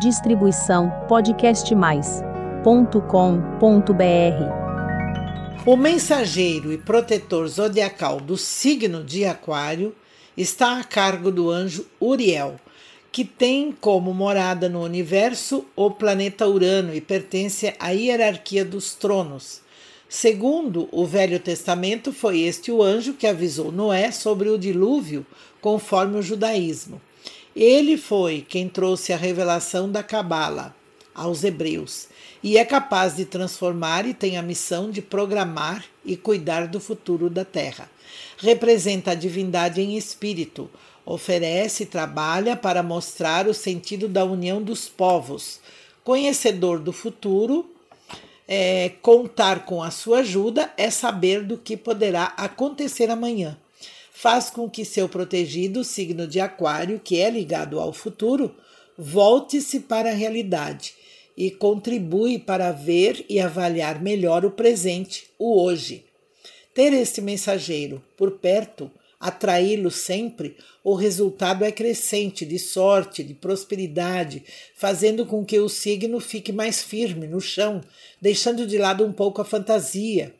Distribuição podcastmais.com.br. O mensageiro e protetor zodiacal do signo de Aquário está a cargo do anjo Uriel, que tem como morada no universo o planeta Urano e pertence à hierarquia dos tronos. Segundo o Velho Testamento, foi este o anjo que avisou Noé sobre o dilúvio, conforme o judaísmo. Ele foi quem trouxe a revelação da Cabala aos hebreus e é capaz de transformar e tem a missão de programar e cuidar do futuro da Terra. Representa a divindade em espírito, oferece e trabalha para mostrar o sentido da união dos povos. Conhecedor do futuro, é, contar com a sua ajuda é saber do que poderá acontecer amanhã faz com que seu protegido, signo de Aquário, que é ligado ao futuro, volte-se para a realidade e contribui para ver e avaliar melhor o presente, o hoje. Ter este mensageiro por perto, atraí-lo sempre, o resultado é crescente de sorte, de prosperidade, fazendo com que o signo fique mais firme no chão, deixando de lado um pouco a fantasia.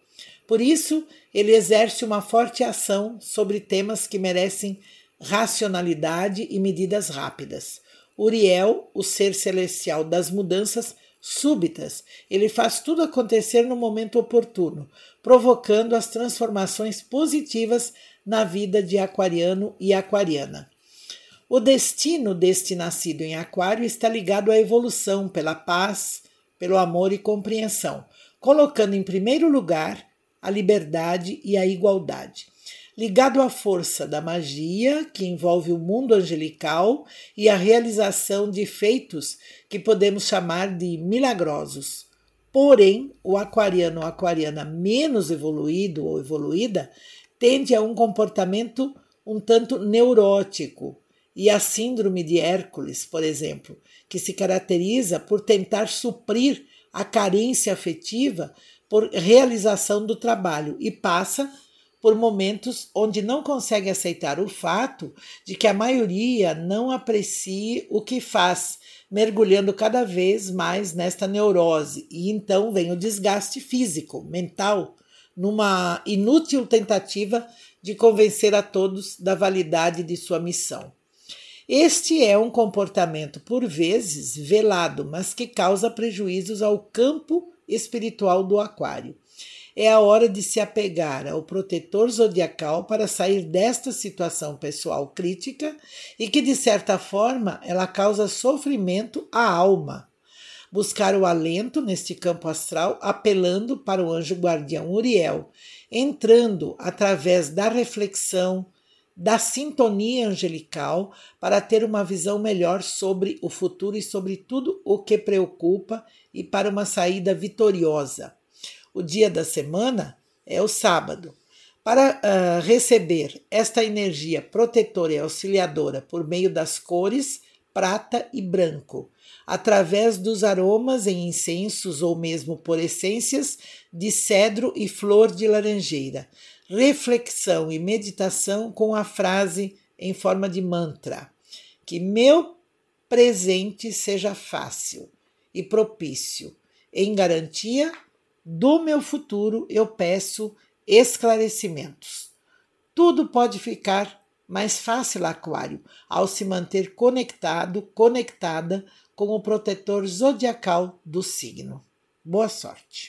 Por isso, ele exerce uma forte ação sobre temas que merecem racionalidade e medidas rápidas. Uriel, o ser celestial das mudanças súbitas, ele faz tudo acontecer no momento oportuno, provocando as transformações positivas na vida de aquariano e aquariana. O destino deste nascido em Aquário está ligado à evolução pela paz, pelo amor e compreensão, colocando em primeiro lugar a liberdade e a igualdade. Ligado à força da magia, que envolve o mundo angelical, e a realização de feitos que podemos chamar de milagrosos. Porém, o aquariano ou aquariana menos evoluído ou evoluída tende a um comportamento um tanto neurótico, e a síndrome de Hércules, por exemplo, que se caracteriza por tentar suprir a carência afetiva por realização do trabalho e passa por momentos onde não consegue aceitar o fato de que a maioria não aprecie o que faz, mergulhando cada vez mais nesta neurose, e então vem o desgaste físico, mental, numa inútil tentativa de convencer a todos da validade de sua missão. Este é um comportamento, por vezes, velado, mas que causa prejuízos ao campo espiritual do Aquário. É a hora de se apegar ao protetor zodiacal para sair desta situação pessoal crítica e que, de certa forma, ela causa sofrimento à alma. Buscar o alento neste campo astral, apelando para o anjo guardião Uriel, entrando através da reflexão, da sintonia angelical para ter uma visão melhor sobre o futuro e sobre tudo o que preocupa e para uma saída vitoriosa. O dia da semana é o sábado. Para uh, receber esta energia protetora e auxiliadora por meio das cores prata e branco, através dos aromas em incensos ou mesmo por essências de cedro e flor de laranjeira, reflexão e meditação com a frase em forma de mantra: que meu presente seja fácil e propício. Em garantia do meu futuro, eu peço esclarecimentos. Tudo pode ficar mais fácil, Aquário, ao se manter conectado, conectada com o protetor zodiacal do signo. Boa sorte!